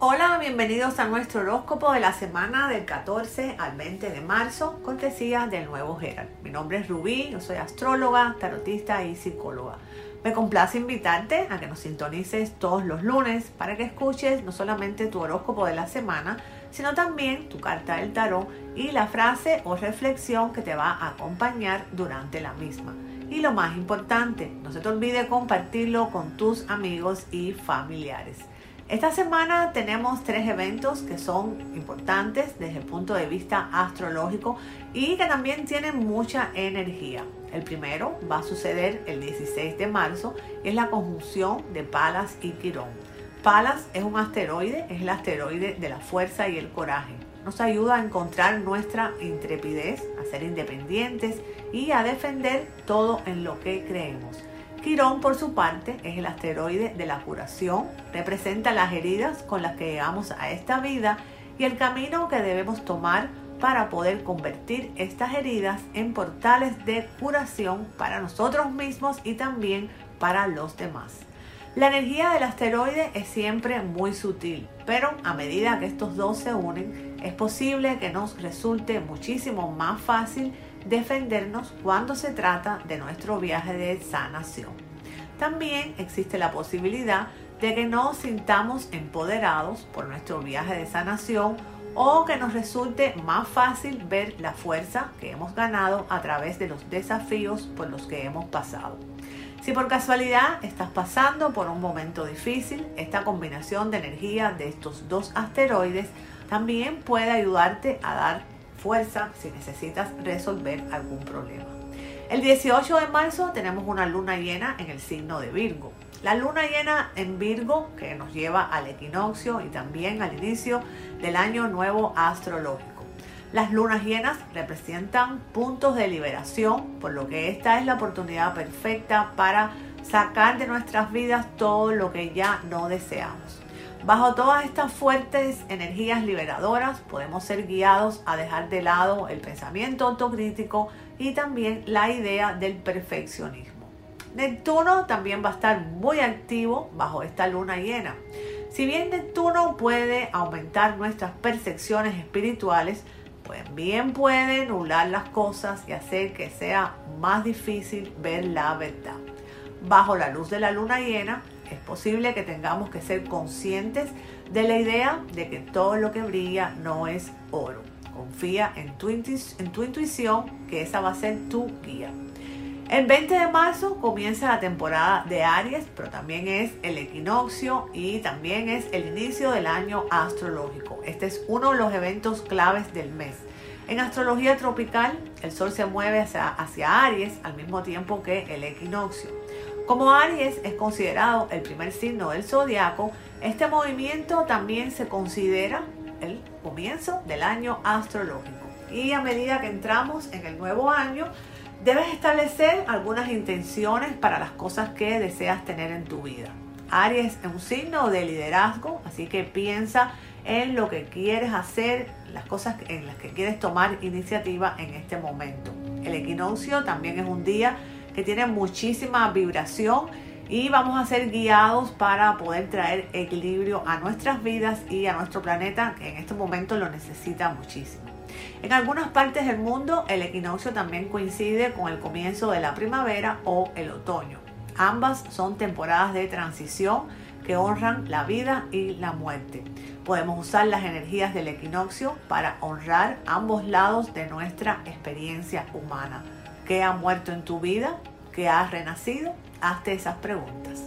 Hola, bienvenidos a nuestro horóscopo de la semana del 14 al 20 de marzo, cortesía del nuevo Gerald. Mi nombre es Rubí, yo soy astróloga, tarotista y psicóloga. Me complace invitarte a que nos sintonices todos los lunes para que escuches no solamente tu horóscopo de la semana, sino también tu carta del tarot y la frase o reflexión que te va a acompañar durante la misma. Y lo más importante, no se te olvide compartirlo con tus amigos y familiares. Esta semana tenemos tres eventos que son importantes desde el punto de vista astrológico y que también tienen mucha energía. El primero va a suceder el 16 de marzo, es la conjunción de Palas y Quirón. Palas es un asteroide, es el asteroide de la fuerza y el coraje. Nos ayuda a encontrar nuestra intrepidez, a ser independientes y a defender todo en lo que creemos. Quirón, por su parte, es el asteroide de la curación, representa las heridas con las que llegamos a esta vida y el camino que debemos tomar para poder convertir estas heridas en portales de curación para nosotros mismos y también para los demás. La energía del asteroide es siempre muy sutil, pero a medida que estos dos se unen, es posible que nos resulte muchísimo más fácil defendernos cuando se trata de nuestro viaje de sanación. También existe la posibilidad de que nos sintamos empoderados por nuestro viaje de sanación o que nos resulte más fácil ver la fuerza que hemos ganado a través de los desafíos por los que hemos pasado. Si por casualidad estás pasando por un momento difícil, esta combinación de energía de estos dos asteroides también puede ayudarte a dar fuerza si necesitas resolver algún problema. El 18 de marzo tenemos una luna llena en el signo de Virgo. La luna llena en Virgo que nos lleva al equinoccio y también al inicio del año nuevo astrológico. Las lunas llenas representan puntos de liberación, por lo que esta es la oportunidad perfecta para sacar de nuestras vidas todo lo que ya no deseamos. Bajo todas estas fuertes energías liberadoras podemos ser guiados a dejar de lado el pensamiento autocrítico y también la idea del perfeccionismo. Neptuno también va a estar muy activo bajo esta luna llena. Si bien Neptuno puede aumentar nuestras percepciones espirituales, pues bien puede nublar las cosas y hacer que sea más difícil ver la verdad. Bajo la luz de la luna llena, es posible que tengamos que ser conscientes de la idea de que todo lo que brilla no es oro. Confía en tu, intuición, que esa va a ser tu guía. El 20 de marzo comienza la temporada de Aries, pero también es el equinoccio y también es el inicio del año astrológico. Este es uno de los eventos claves del mes. En astrología tropical, el sol se mueve hacia Aries al mismo tiempo que el equinoccio. Como Aries es considerado el primer signo del zodiaco, este movimiento también se considera el comienzo del año astrológico. Y a medida que entramos en el nuevo año, debes establecer algunas intenciones para las cosas que deseas tener en tu vida. Aries es un signo de liderazgo, así que piensa en lo que quieres hacer, las cosas en las que quieres tomar iniciativa en este momento. El equinoccio también es un día que tiene muchísima vibración y vamos a ser guiados para poder traer equilibrio a nuestras vidas y a nuestro planeta que en este momento lo necesita muchísimo. En algunas partes del mundo el equinoccio también coincide con el comienzo de la primavera o el otoño. Ambas son temporadas de transición que honran la vida y la muerte. Podemos usar las energías del equinoccio para honrar ambos lados de nuestra experiencia humana. ¿Qué ha muerto en tu vida? ¿Qué ha renacido? Hazte esas preguntas.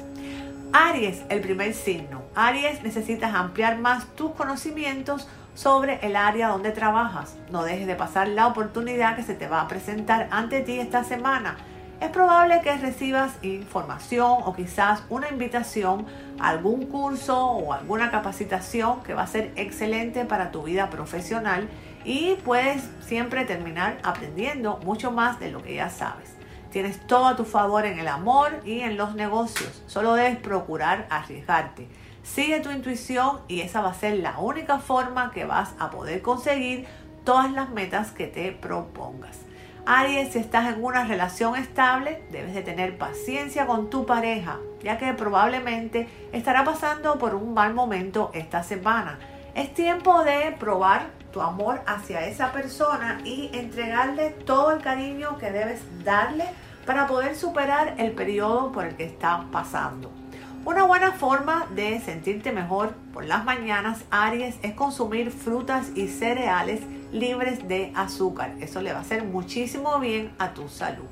Aries, el primer signo. Aries, necesitas ampliar más tus conocimientos sobre el área donde trabajas. No dejes de pasar la oportunidad que se te va a presentar ante ti esta semana. Es probable que recibas información o quizás una invitación a algún curso o alguna capacitación que va a ser excelente para tu vida profesional y puedes siempre terminar aprendiendo mucho más de lo que ya sabes. Tienes todo a tu favor en el amor y en los negocios. Solo debes procurar arriesgarte. Sigue tu intuición y esa va a ser la única forma que vas a poder conseguir todas las metas que te propongas. Aries, si estás en una relación estable, debes de tener paciencia con tu pareja, ya que probablemente estará pasando por un mal momento esta semana. Es tiempo de probar tu amor hacia esa persona y entregarle todo el cariño que debes darle para poder superar el periodo por el que estás pasando. Una buena forma de sentirte mejor por las mañanas, Aries, es consumir frutas y cereales libres de azúcar. Eso le va a hacer muchísimo bien a tu salud.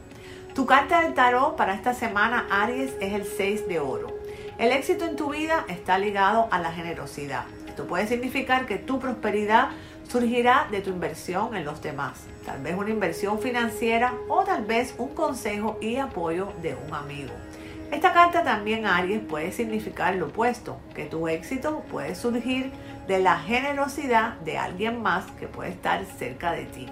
Tu carta del tarot para esta semana, Aries, es el 6 de oro. El éxito en tu vida está ligado a la generosidad. Esto puede significar que tu prosperidad surgirá de tu inversión en los demás. Tal vez una inversión financiera o tal vez un consejo y apoyo de un amigo. Esta carta también, Aries, puede significar lo opuesto, que tu éxito puede surgir de la generosidad de alguien más que puede estar cerca de ti.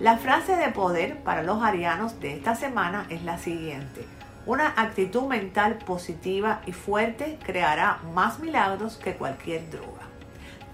La frase de poder para los arianos de esta semana es la siguiente. Una actitud mental positiva y fuerte creará más milagros que cualquier droga.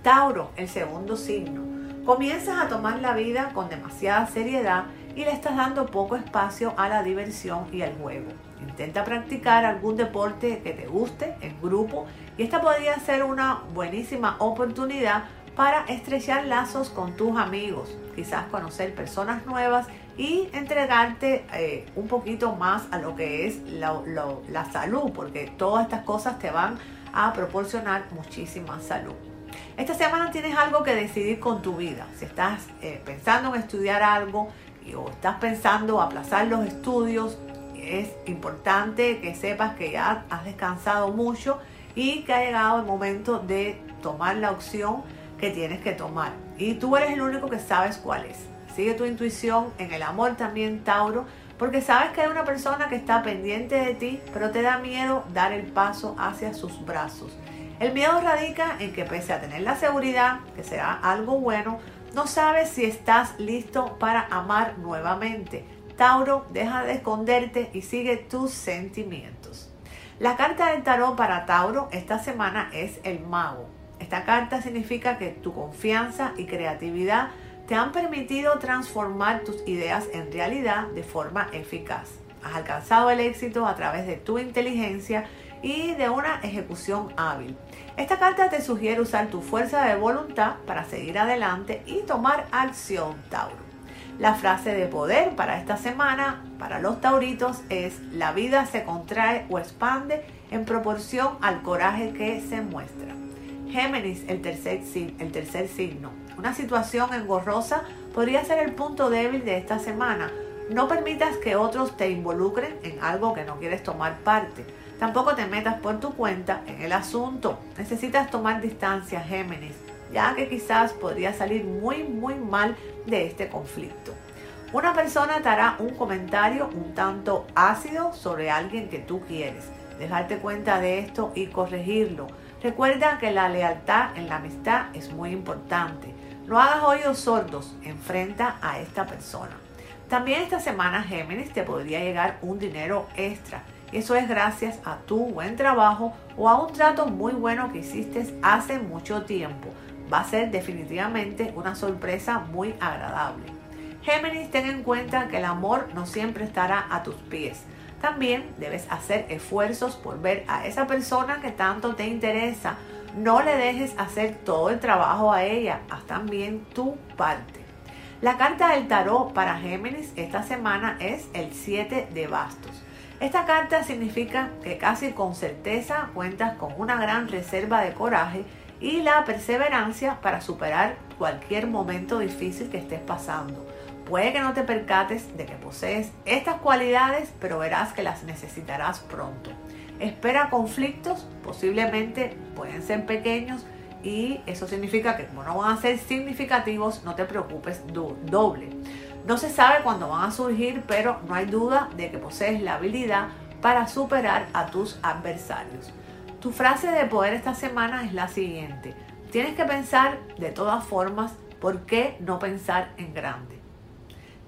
Tauro, el segundo signo. Comienzas a tomar la vida con demasiada seriedad y le estás dando poco espacio a la diversión y al juego. Intenta practicar algún deporte que te guste en grupo y esta podría ser una buenísima oportunidad para estrechar lazos con tus amigos, quizás conocer personas nuevas y entregarte eh, un poquito más a lo que es la, salud, porque todas estas cosas te van a proporcionar muchísima salud. Esta semana tienes algo que decidir con tu vida. Si estás eh, pensando en estudiar algo o estás pensando aplazar los estudios, es importante que sepas que ya has descansado mucho y que ha llegado el momento de tomar la opción que tienes que tomar. Y tú eres el único que sabes cuál es. Sigue tu intuición en el amor también, Tauro, porque sabes que hay una persona que está pendiente de ti, pero te da miedo dar el paso hacia sus brazos. El miedo radica en que pese a tener la seguridad, que será algo bueno, no sabes si estás listo para amar nuevamente. Tauro, deja de esconderte y sigue tus sentimientos. La carta del tarot para Tauro esta semana es el mago. Esta carta significa que tu confianza y creatividad te han permitido transformar tus ideas en realidad de forma eficaz. Has alcanzado el éxito a través de tu inteligencia y de una ejecución hábil. Esta carta te sugiere usar tu fuerza de voluntad para seguir adelante y tomar acción, Tauro. La frase de poder para esta semana, para los tauritos, es la vida se contrae o expande en proporción al coraje que se muestra. Géminis, el tercer, el tercer signo. Una situación engorrosa podría ser el punto débil de esta semana. No permitas que otros te involucren en algo que no quieres tomar parte. Tampoco te metas por tu cuenta en el asunto. Necesitas tomar distancia, Géminis, ya que quizás podría salir muy, muy mal de este conflicto. Una persona te hará un comentario un tanto ácido sobre alguien que tú quieres. Dejarte cuenta de esto y corregirlo. Recuerda que la lealtad en la amistad es muy importante. No hagas oídos sordos, enfrenta a esta persona. También esta semana Géminis te podría llegar un dinero extra eso es gracias a tu buen trabajo o a un trato muy bueno que hiciste hace mucho tiempo. Va a ser definitivamente una sorpresa muy agradable. Géminis, ten en cuenta que el amor no siempre estará a tus pies. También debes hacer esfuerzos por ver a esa persona que tanto te interesa. No le dejes hacer todo el trabajo a ella, haz también tu parte. La carta del tarot para Géminis esta semana es el 7 de bastos. Esta carta significa que casi con certeza cuentas con una gran reserva de coraje y la perseverancia para superar cualquier momento difícil que estés pasando. Puede que no te percates de que posees estas cualidades, pero verás que las necesitarás pronto. Espera conflictos, posiblemente pueden ser pequeños y eso significa que como no van a ser significativos, no te preocupes doble. No se sabe cuándo van a surgir, pero no hay duda de que posees la habilidad para superar a tus adversarios. Tu frase de poder esta semana es la siguiente. Tienes que pensar de todas formas, ¿por qué no pensar en grande?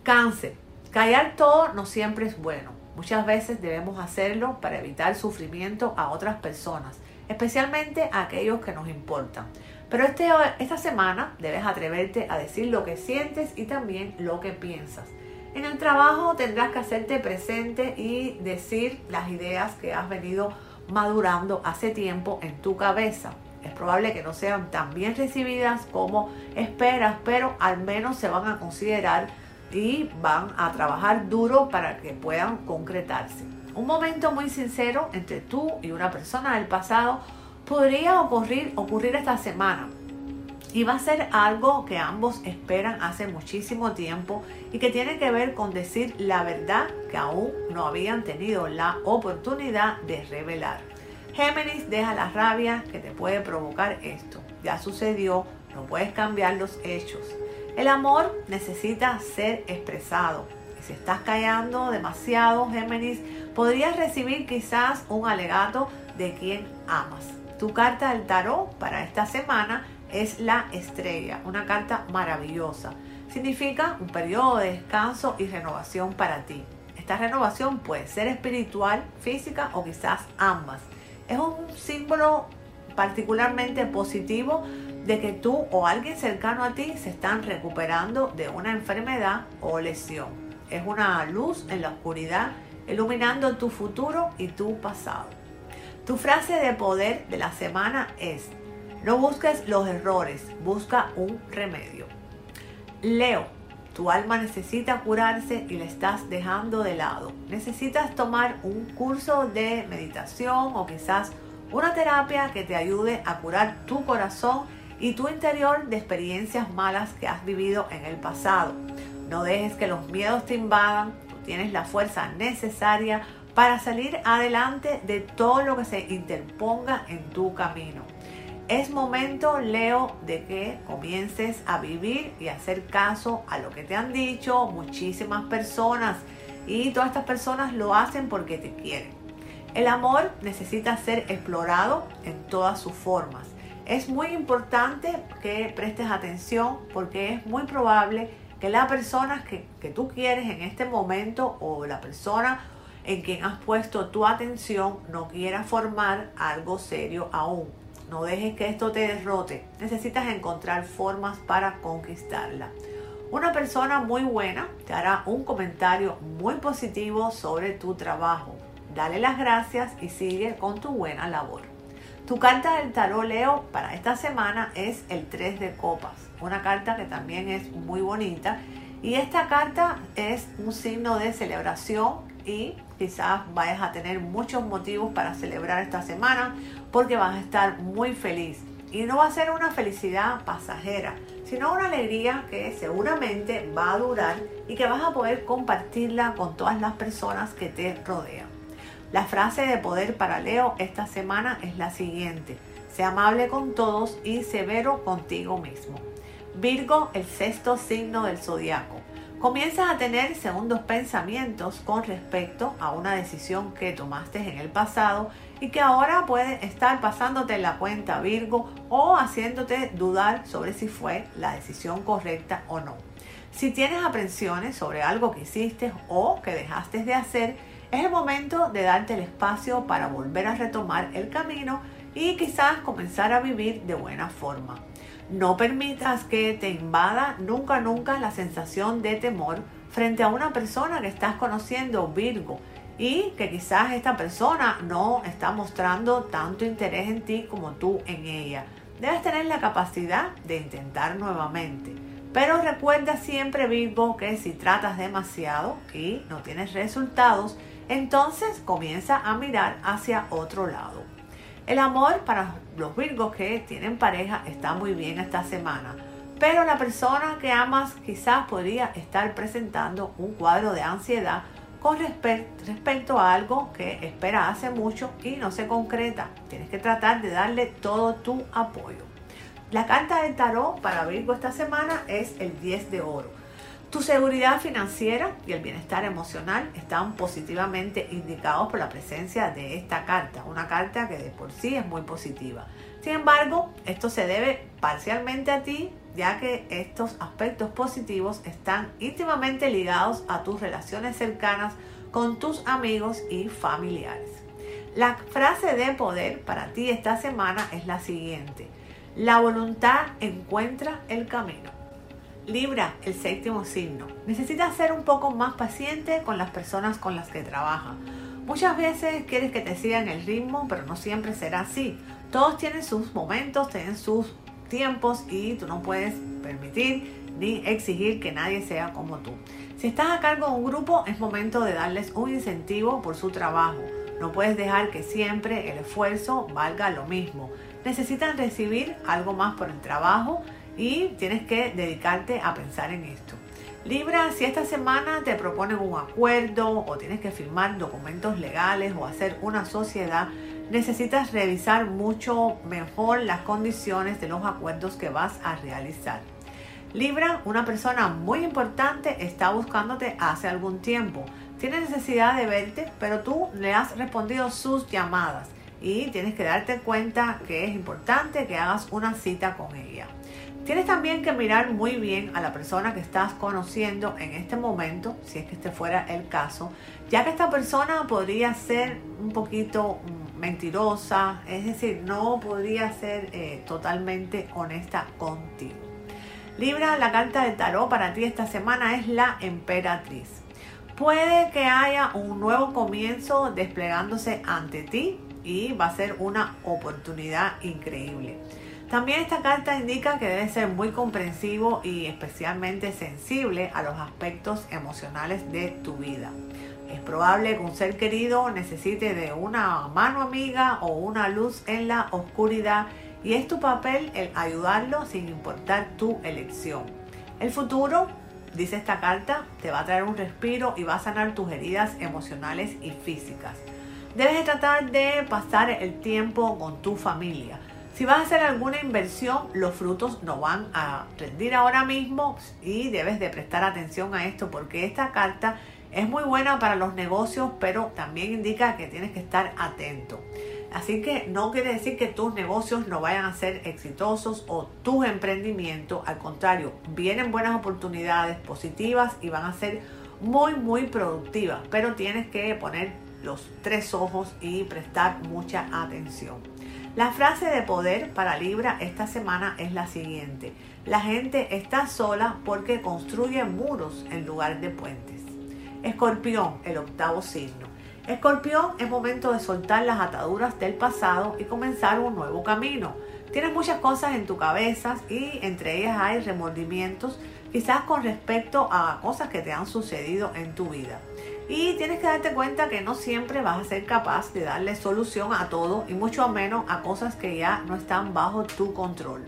Cáncer. Callar todo no siempre es bueno. Muchas veces debemos hacerlo para evitar sufrimiento a otras personas, especialmente a aquellos que nos importan. Pero este, esta semana debes atreverte a decir lo que sientes y también lo que piensas. En el trabajo tendrás que hacerte presente y decir las ideas que has venido madurando hace tiempo en tu cabeza. Es probable que no sean tan bien recibidas como esperas, pero al menos se van a considerar y van a trabajar duro para que puedan concretarse. Un momento muy sincero entre tú y una persona del pasado podría ocurrir, esta semana. Y va a ser algo que ambos esperan hace muchísimo tiempo y que tiene que ver con decir la verdad que aún no habían tenido la oportunidad de revelar. Géminis deja la rabia que te puede provocar esto. Ya sucedió, no puedes cambiar los hechos. El amor necesita ser expresado. Y si estás callando demasiado, Géminis, podrías recibir quizás un alegato de quien amas. Tu carta del tarot para esta semana es la estrella, una carta maravillosa. Significa un periodo de descanso y renovación para ti. Esta renovación puede ser espiritual, física o quizás ambas es un símbolo particularmente positivo de que tú o alguien cercano a ti se están recuperando de una enfermedad o lesión. Es una luz en la oscuridad iluminando tu futuro y tu pasado. Tu frase de poder de la semana es, no busques los errores, busca un remedio. Leo, tu alma necesita curarse y la estás dejando de lado. Necesitas tomar un curso de meditación o quizás una terapia que te ayude a curar tu corazón y tu interior de experiencias malas que has vivido en el pasado. No dejes que los miedos te invadan. Tú tienes la fuerza necesaria para salir adelante de todo lo que se interponga en tu camino. Es momento, Leo, de que comiences a vivir y hacer caso a lo que te han dicho muchísimas personas. Y todas estas personas lo hacen porque te quieren. El amor necesita ser explorado en todas sus formas. Es muy importante que prestes atención porque es muy probable que la persona que, que tú quieres en este momento o la persona en quien has puesto tu atención no quiera formar algo serio aún no dejes que esto te derrote. Necesitas encontrar formas para conquistarla. Una persona muy buena te hará un comentario muy positivo sobre tu trabajo. Dale las gracias y sigue con tu buena labor. Tu carta del tarot Leo para esta semana es el 3 de copas, una carta que también es muy bonita y esta carta es un signo de celebración y quizás vayas a tener muchos motivos para celebrar esta semana porque vas a estar muy feliz. Y no va a ser una felicidad pasajera, sino una alegría que seguramente va a durar y que vas a poder compartirla con todas las personas que te rodean. La frase de poder para Leo esta semana es la siguiente. Sea amable con todos y severo contigo mismo. Virgo, el sexto signo del zodiaco. Comienzas a tener segundos pensamientos con respecto a una decisión que tomaste en el pasado y que ahora puede estar pasándote la cuenta Virgo o haciéndote dudar sobre si fue la decisión correcta o no. Si tienes aprensiones sobre algo que hiciste o que dejaste de hacer, es el momento de darte el espacio para volver a retomar el camino y quizás comenzar a vivir de buena forma. No permitas que te invada nunca, nunca la sensación de temor frente a una persona que estás conociendo, Virgo, y que quizás esta persona no está mostrando tanto interés en ti como tú en ella. Debes tener la capacidad de intentar nuevamente. Pero recuerda siempre, Virgo, que si tratas demasiado y no tienes resultados, entonces comienza a mirar hacia otro lado. El amor para los Virgos que tienen pareja está muy bien esta semana, pero la persona que amas quizás podría estar presentando un cuadro de ansiedad con respecto a algo que espera hace mucho y no se concreta. Tienes que tratar de darle todo tu apoyo. La carta del tarot para Virgo esta semana es el 10 de oro. Tu seguridad financiera y el bienestar emocional están positivamente indicados por la presencia de esta carta, una carta que de por sí es muy positiva. Sin embargo, esto se debe parcialmente a ti, ya que estos aspectos positivos están íntimamente ligados a tus relaciones cercanas con tus amigos y familiares. La frase de poder para ti esta semana es la siguiente. La voluntad encuentra el camino. Libra, el séptimo signo. Necesitas ser un poco más paciente con las personas con las que trabajas. Muchas veces quieres que te sigan el ritmo, pero no siempre será así. Todos tienen sus momentos, tienen sus tiempos y tú no puedes permitir ni exigir que nadie sea como tú. Si estás a cargo de un grupo, es momento de darles un incentivo por su trabajo. No puedes dejar que siempre el esfuerzo valga lo mismo. Necesitan recibir algo más por el trabajo y tienes que dedicarte a pensar en esto. Libra, si esta semana te proponen un acuerdo o tienes que firmar documentos legales o hacer una sociedad, necesitas revisar mucho mejor las condiciones de los acuerdos que vas a realizar. Libra, una persona muy importante está buscándote hace algún tiempo. Tiene necesidad de verte, pero tú le has respondido sus llamadas y tienes que darte cuenta que es importante que hagas una cita con ella. Tienes también que mirar muy bien a la persona que estás conociendo en este momento, si es que este fuera el caso, ya que esta persona podría ser un poquito mentirosa, es decir, no podría ser eh, totalmente honesta contigo. Libra, la carta de tarot para ti esta semana es la emperatriz. Puede que haya un nuevo comienzo desplegándose ante ti y va a ser una oportunidad increíble. También esta carta indica que debes ser muy comprensivo y especialmente sensible a los aspectos emocionales de tu vida. Es probable que un ser querido necesite de una mano amiga o una luz en la oscuridad y es tu papel el ayudarlo sin importar tu elección. El futuro, dice esta carta, te va a traer un respiro y va a sanar tus heridas emocionales y físicas. Debes tratar de pasar el tiempo con tu familia. Si vas a hacer alguna inversión, los frutos no van a rendir ahora mismo y debes de prestar atención a esto porque esta carta es muy buena para los negocios, pero también indica que tienes que estar atento. Así que no quiere decir que tus negocios no vayan a ser exitosos o tus emprendimientos. Al contrario, vienen buenas oportunidades positivas y van a ser muy, muy productivas. Pero tienes que poner los tres ojos y prestar mucha atención. La frase de poder para Libra esta semana es la siguiente. La gente está sola porque construye muros en lugar de puentes. Escorpión, el octavo signo. Escorpión es momento de soltar las ataduras del pasado y comenzar un nuevo camino. Tienes muchas cosas en tu cabeza y entre ellas hay remordimientos, quizás con respecto a cosas que te han sucedido en tu vida. Y tienes que darte cuenta que no siempre vas a ser capaz de darle solución a todo y mucho menos a cosas que ya no están bajo tu control.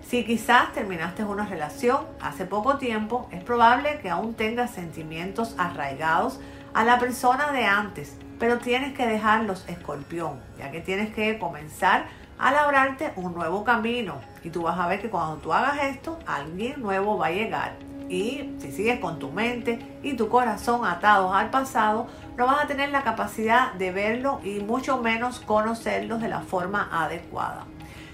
Si quizás terminaste una relación hace poco tiempo, es probable que aún tengas sentimientos arraigados a la persona de antes, pero tienes que dejarlos escorpión, ya que tienes que comenzar a labrarte un nuevo camino. Y tú vas a ver que cuando tú hagas esto, alguien nuevo va a llegar. Y si sigues con tu mente y tu corazón atados al pasado, no vas a tener la capacidad de verlo y mucho menos conocerlo de la forma adecuada.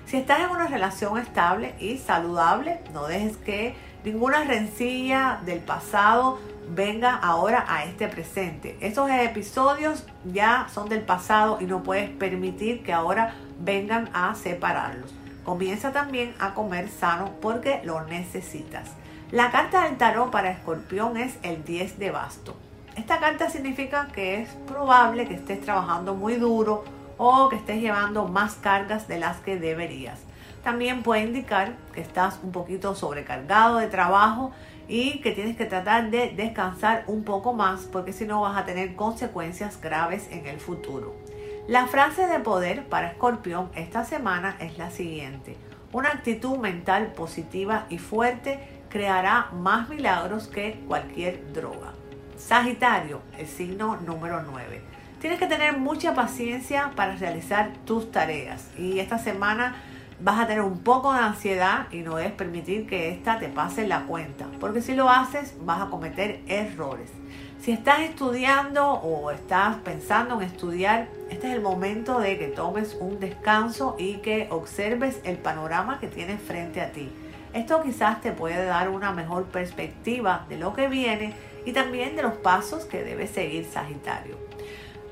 Si estás en una relación estable y saludable, no dejes que ninguna rencilla del pasado venga ahora a este presente. Esos episodios ya son del pasado y no puedes permitir que ahora vengan a separarlos. Comienza también a comer sano porque lo necesitas. La carta del tarot para escorpión es el 10 de basto. Esta carta significa que es probable que estés trabajando muy duro o que estés llevando más cargas de las que deberías. También puede indicar que estás un poquito sobrecargado de trabajo y que tienes que tratar de descansar un poco más porque si no vas a tener consecuencias graves en el futuro. La frase de poder para Escorpión esta semana es la siguiente. Una actitud mental positiva y fuerte creará más milagros que cualquier droga. Sagitario, el signo número 9. Tienes que tener mucha paciencia para realizar tus tareas y esta semana vas a tener un poco de ansiedad y no debes permitir que esta te pase la cuenta, porque si lo haces vas a cometer errores. Si estás estudiando o estás pensando en estudiar, este es el momento de que tomes un descanso y que observes el panorama que tienes frente a ti. Esto quizás te puede dar una mejor perspectiva de lo que viene y también de los pasos que debes seguir Sagitario.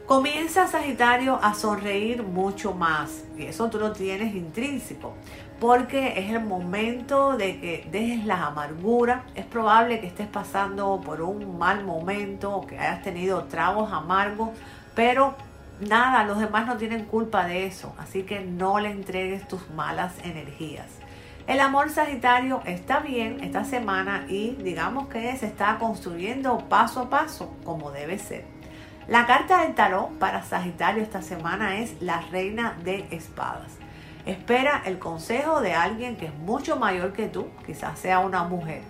Comienza Sagitario a sonreír mucho más y eso tú lo tienes intrínseco. porque es el momento de que dejes las amarguras. Es probable que estés pasando por un mal momento o que hayas tenido tragos amargos, pero nada, los demás no tienen culpa de eso, así que no le entregues tus malas energías. El amor Sagitario está bien esta semana y digamos que se está construyendo paso a paso como debe ser. La carta del tarot para Sagitario esta semana es la reina de espadas. Espera el consejo de alguien que es mucho mayor que tú, quizás sea una mujer.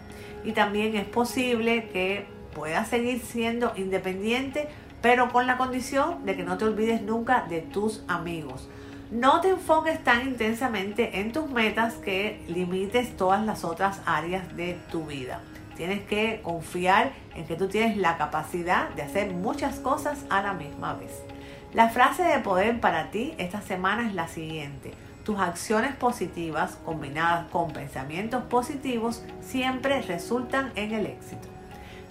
Y también es posible que puedas seguir siendo independiente, pero con la condición de que no te olvides nunca de tus amigos. No te enfoques tan intensamente en tus metas que limites todas las otras áreas de tu vida. Tienes que confiar en que tú tienes la capacidad de hacer muchas cosas a la misma vez. La frase de poder para ti esta semana es la siguiente. Tus acciones positivas combinadas con pensamientos positivos siempre resultan en el éxito.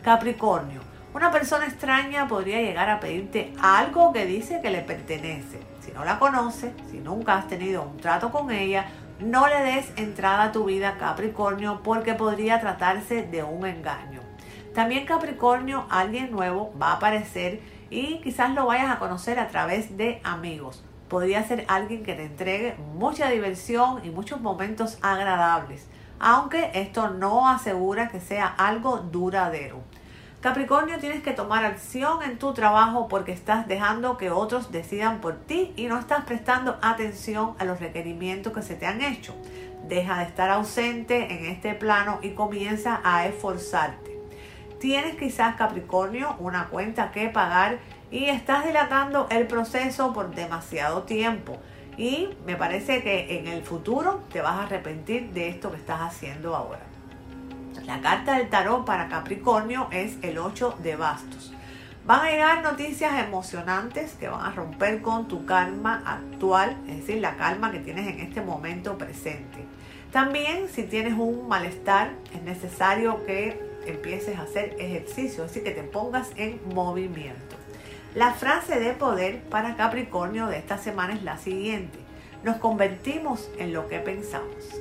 Capricornio, una persona extraña podría llegar a pedirte algo que dice que le pertenece. Si no la conoces, si nunca has tenido un trato con ella, no le des entrada a tu vida Capricornio porque podría tratarse de un engaño. También Capricornio, alguien nuevo va a aparecer y quizás lo vayas a conocer a través de amigos podría ser alguien que te entregue mucha diversión y muchos momentos agradables, aunque esto no asegura que sea algo duradero. Capricornio, tienes que tomar acción en tu trabajo porque estás dejando que otros decidan por ti y no estás prestando atención a los requerimientos que se te han hecho. Deja de estar ausente en este plano y comienza a esforzarte. Tienes quizás Capricornio una cuenta que pagar y estás dilatando el proceso por demasiado tiempo. Y me parece que en el futuro te vas a arrepentir de esto que estás haciendo ahora. La carta del tarot para Capricornio es el 8 de bastos. Van a llegar noticias emocionantes que van a romper con tu calma actual, es decir, la calma que tienes en este momento presente. También si tienes un malestar, es necesario que empieces a hacer ejercicio, decir, que te pongas en movimiento. La frase de poder para Capricornio de esta semana es la siguiente. Nos convertimos en lo que pensamos.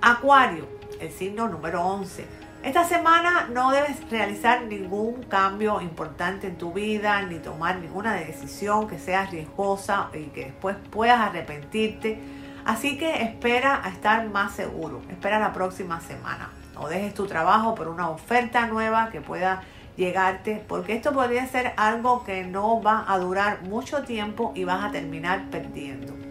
Acuario, el signo número 11. Esta semana no debes realizar ningún cambio importante en tu vida, ni tomar ninguna decisión que sea riesgosa y que después puedas arrepentirte. Así que espera a estar más seguro. Espera la próxima semana. O dejes tu trabajo por una oferta nueva que pueda llegarte, porque esto podría ser algo que no va a durar mucho tiempo y vas a terminar perdiendo.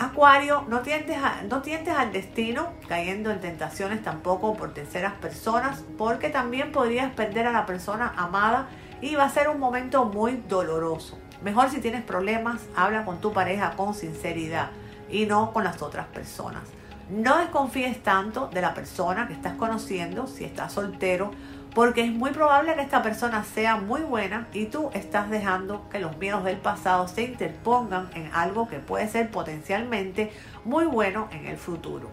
Acuario, no tientes, no al destino cayendo en tentaciones tampoco por terceras personas, porque también podrías perder a la persona amada y va a ser un momento muy doloroso. Mejor si tienes problemas, habla con tu pareja con sinceridad y no con las otras personas. No desconfíes tanto de la persona que estás conociendo si estás soltero porque es muy probable que esta persona sea muy buena y tú estás dejando que los miedos del pasado se interpongan en algo que puede ser potencialmente muy bueno en el futuro.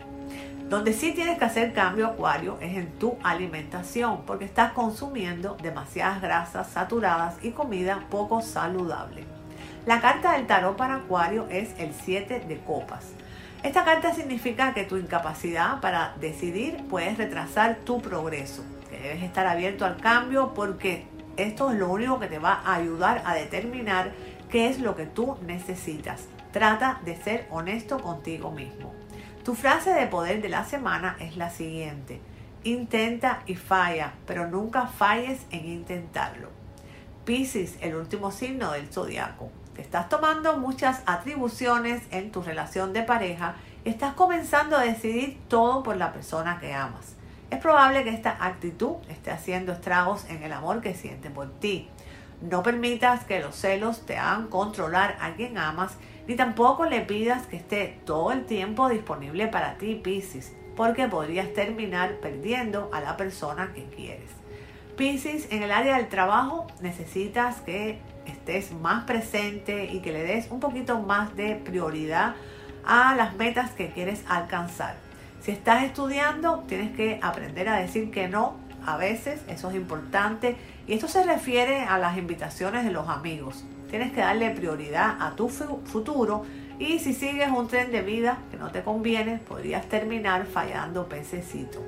Donde sí tienes que hacer cambio acuario es en tu alimentación, porque estás consumiendo demasiadas grasas saturadas y comida poco saludable. La carta del tarot para acuario es el 7 de copas. Esta carta significa que tu incapacidad para decidir puedes retrasar tu progreso debes estar abierto al cambio porque esto es lo único que te va a ayudar a determinar qué es lo que tú necesitas. Trata de ser honesto contigo mismo. Tu frase de poder de la semana es la siguiente. Intenta y falla, pero nunca falles en intentarlo. Piscis, el último signo del zodiaco. Te estás tomando muchas atribuciones en tu relación de pareja y estás comenzando a decidir todo por la persona que amas. Es probable que esta actitud esté haciendo estragos en el amor que siente por ti. No permitas que los celos te hagan controlar a quien amas, ni tampoco le pidas que esté todo el tiempo disponible para ti, Pisces, porque podrías terminar perdiendo a la persona que quieres. Pisces, en el área del trabajo necesitas que estés más presente y que le des un poquito más de prioridad a las metas que quieres alcanzar. Si estás estudiando, tienes que aprender a decir que no a veces, eso es importante. Y esto se refiere a las invitaciones de los amigos. Tienes que darle prioridad a tu futuro Y si sigues un tren de vida que no te conviene, podrías terminar fallando pececito.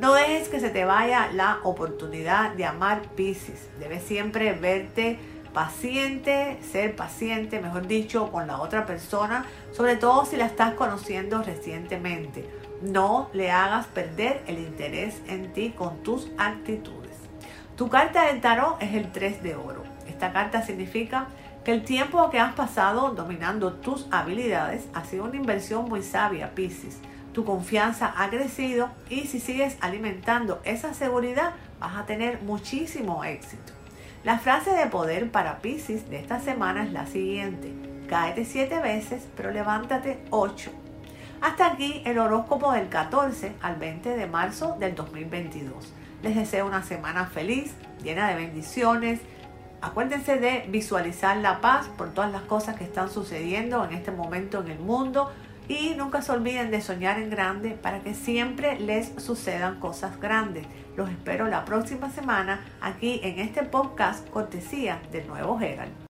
No dejes que se te vaya la oportunidad de amar Pisces. Debes siempre verte paciente, ser paciente, mejor dicho, con la otra persona, sobre todo si la estás conociendo recientemente. No le hagas perder el interés en ti con tus actitudes. Tu carta del tarot es el 3 de oro. Esta carta significa que el tiempo que has pasado dominando tus habilidades ha sido una inversión muy sabia, Pisces. Tu confianza ha crecido y si sigues alimentando esa seguridad vas a tener muchísimo éxito. La frase de poder para Pisces de esta semana es la siguiente. Cáete siete veces, pero levántate ocho. Hasta aquí el horóscopo del 14 al 20 de marzo del 2022. Les deseo una semana feliz, llena de bendiciones, Acuérdense de visualizar la paz por todas las cosas que están sucediendo en este momento en el mundo y nunca se olviden de soñar en grande para que siempre les sucedan cosas grandes. Los espero la próxima semana aquí en este podcast cortesía del nuevo Herald.